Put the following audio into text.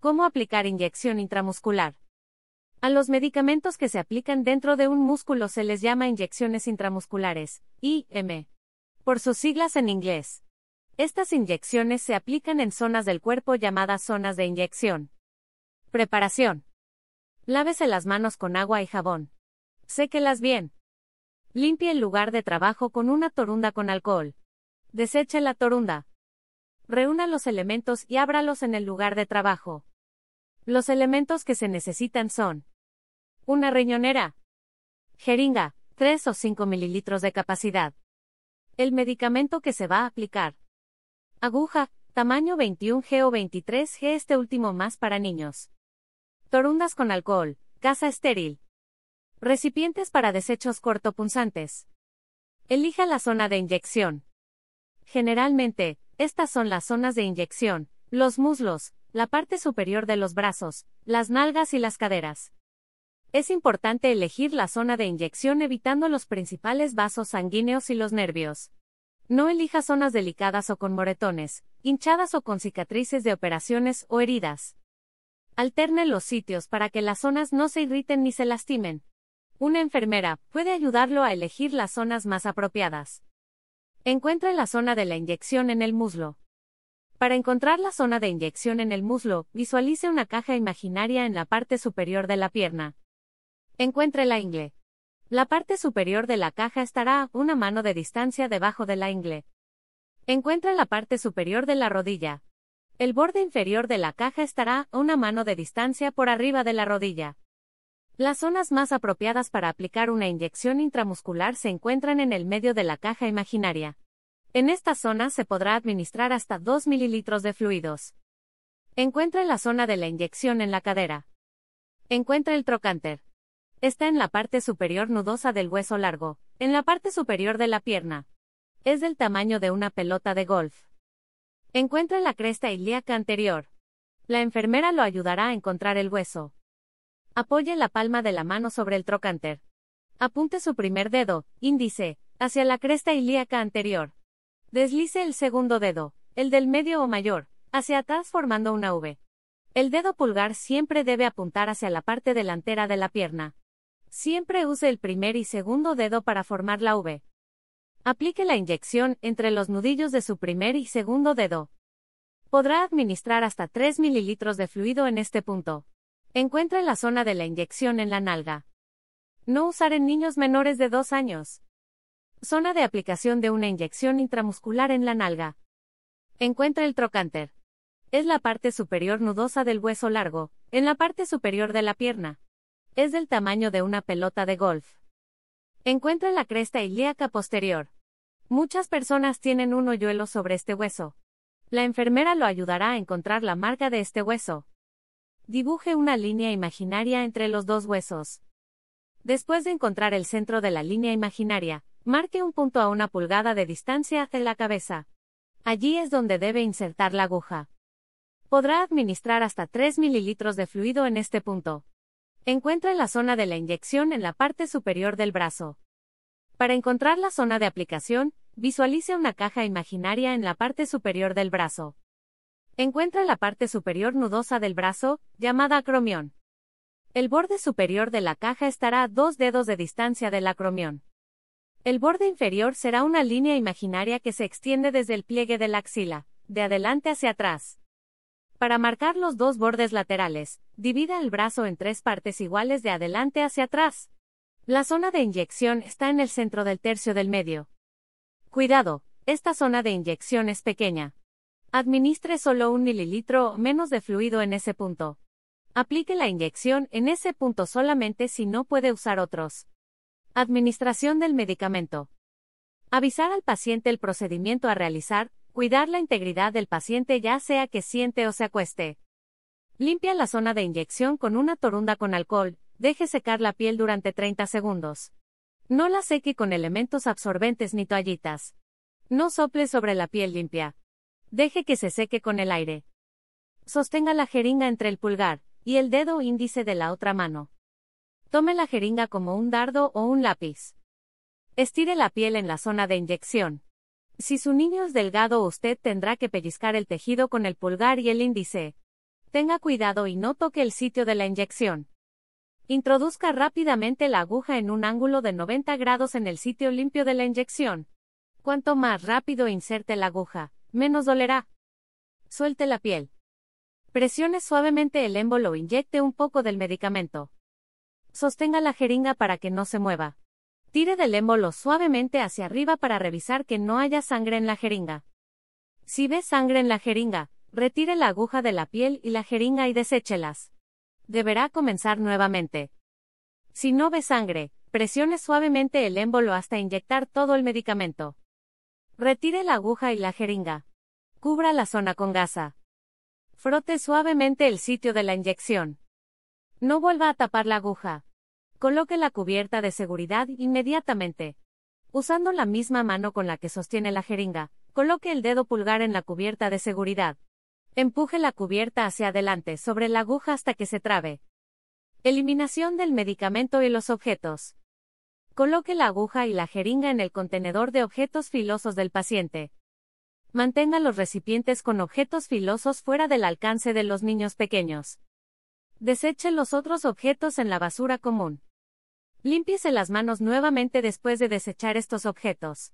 ¿Cómo aplicar inyección intramuscular? A los medicamentos que se aplican dentro de un músculo se les llama inyecciones intramusculares, IM. Por sus siglas en inglés. Estas inyecciones se aplican en zonas del cuerpo llamadas zonas de inyección. Preparación. Lávese las manos con agua y jabón. Séquelas bien. Limpie el lugar de trabajo con una torunda con alcohol. Deseche la torunda. Reúna los elementos y ábralos en el lugar de trabajo. Los elementos que se necesitan son una riñonera, jeringa, 3 o 5 mililitros de capacidad. El medicamento que se va a aplicar. Aguja, tamaño 21G o 23G, este último más para niños. Torundas con alcohol, casa estéril. Recipientes para desechos cortopunzantes. Elija la zona de inyección. Generalmente, estas son las zonas de inyección, los muslos, la parte superior de los brazos, las nalgas y las caderas. Es importante elegir la zona de inyección evitando los principales vasos sanguíneos y los nervios. No elija zonas delicadas o con moretones, hinchadas o con cicatrices de operaciones o heridas. Alterne los sitios para que las zonas no se irriten ni se lastimen. Una enfermera puede ayudarlo a elegir las zonas más apropiadas. Encuentre la zona de la inyección en el muslo. Para encontrar la zona de inyección en el muslo, visualice una caja imaginaria en la parte superior de la pierna. Encuentre la ingle. La parte superior de la caja estará a una mano de distancia debajo de la ingle. Encuentre la parte superior de la rodilla. El borde inferior de la caja estará a una mano de distancia por arriba de la rodilla. Las zonas más apropiadas para aplicar una inyección intramuscular se encuentran en el medio de la caja imaginaria. En esta zona se podrá administrar hasta 2 mililitros de fluidos. Encuentre la zona de la inyección en la cadera. Encuentre el trocánter. Está en la parte superior nudosa del hueso largo, en la parte superior de la pierna. Es del tamaño de una pelota de golf. Encuentre la cresta ilíaca anterior. La enfermera lo ayudará a encontrar el hueso. Apoye la palma de la mano sobre el trocánter. Apunte su primer dedo, índice, hacia la cresta ilíaca anterior. Deslice el segundo dedo, el del medio o mayor, hacia atrás formando una V. El dedo pulgar siempre debe apuntar hacia la parte delantera de la pierna. Siempre use el primer y segundo dedo para formar la V. Aplique la inyección entre los nudillos de su primer y segundo dedo. Podrá administrar hasta 3 mililitros de fluido en este punto. Encuentre la zona de la inyección en la nalga. No usar en niños menores de 2 años. Zona de aplicación de una inyección intramuscular en la nalga. Encuentra el trocánter. Es la parte superior nudosa del hueso largo, en la parte superior de la pierna. Es del tamaño de una pelota de golf. Encuentra la cresta ilíaca posterior. Muchas personas tienen un hoyuelo sobre este hueso. La enfermera lo ayudará a encontrar la marca de este hueso. Dibuje una línea imaginaria entre los dos huesos. Después de encontrar el centro de la línea imaginaria, Marque un punto a una pulgada de distancia hacia la cabeza. Allí es donde debe insertar la aguja. Podrá administrar hasta 3 mililitros de fluido en este punto. Encuentre la zona de la inyección en la parte superior del brazo. Para encontrar la zona de aplicación, visualice una caja imaginaria en la parte superior del brazo. Encuentra la parte superior nudosa del brazo, llamada acromión. El borde superior de la caja estará a dos dedos de distancia del acromión. El borde inferior será una línea imaginaria que se extiende desde el pliegue de la axila, de adelante hacia atrás. Para marcar los dos bordes laterales, divida el brazo en tres partes iguales de adelante hacia atrás. La zona de inyección está en el centro del tercio del medio. Cuidado, esta zona de inyección es pequeña. Administre solo un mililitro o menos de fluido en ese punto. Aplique la inyección en ese punto solamente si no puede usar otros. Administración del medicamento. Avisar al paciente el procedimiento a realizar, cuidar la integridad del paciente ya sea que siente o se acueste. Limpia la zona de inyección con una torunda con alcohol, deje secar la piel durante 30 segundos. No la seque con elementos absorbentes ni toallitas. No sople sobre la piel limpia. Deje que se seque con el aire. Sostenga la jeringa entre el pulgar y el dedo índice de la otra mano. Tome la jeringa como un dardo o un lápiz. Estire la piel en la zona de inyección. Si su niño es delgado, usted tendrá que pellizcar el tejido con el pulgar y el índice. Tenga cuidado y no toque el sitio de la inyección. Introduzca rápidamente la aguja en un ángulo de 90 grados en el sitio limpio de la inyección. Cuanto más rápido inserte la aguja, menos dolerá. Suelte la piel. Presione suavemente el émbolo o inyecte un poco del medicamento. Sostenga la jeringa para que no se mueva. Tire del émbolo suavemente hacia arriba para revisar que no haya sangre en la jeringa. Si ve sangre en la jeringa, retire la aguja de la piel y la jeringa y deséchelas. Deberá comenzar nuevamente. Si no ve sangre, presione suavemente el émbolo hasta inyectar todo el medicamento. Retire la aguja y la jeringa. Cubra la zona con gasa. Frote suavemente el sitio de la inyección. No vuelva a tapar la aguja. Coloque la cubierta de seguridad inmediatamente. Usando la misma mano con la que sostiene la jeringa, coloque el dedo pulgar en la cubierta de seguridad. Empuje la cubierta hacia adelante sobre la aguja hasta que se trabe. Eliminación del medicamento y los objetos. Coloque la aguja y la jeringa en el contenedor de objetos filosos del paciente. Mantenga los recipientes con objetos filosos fuera del alcance de los niños pequeños. Deseche los otros objetos en la basura común. Límpiese las manos nuevamente después de desechar estos objetos.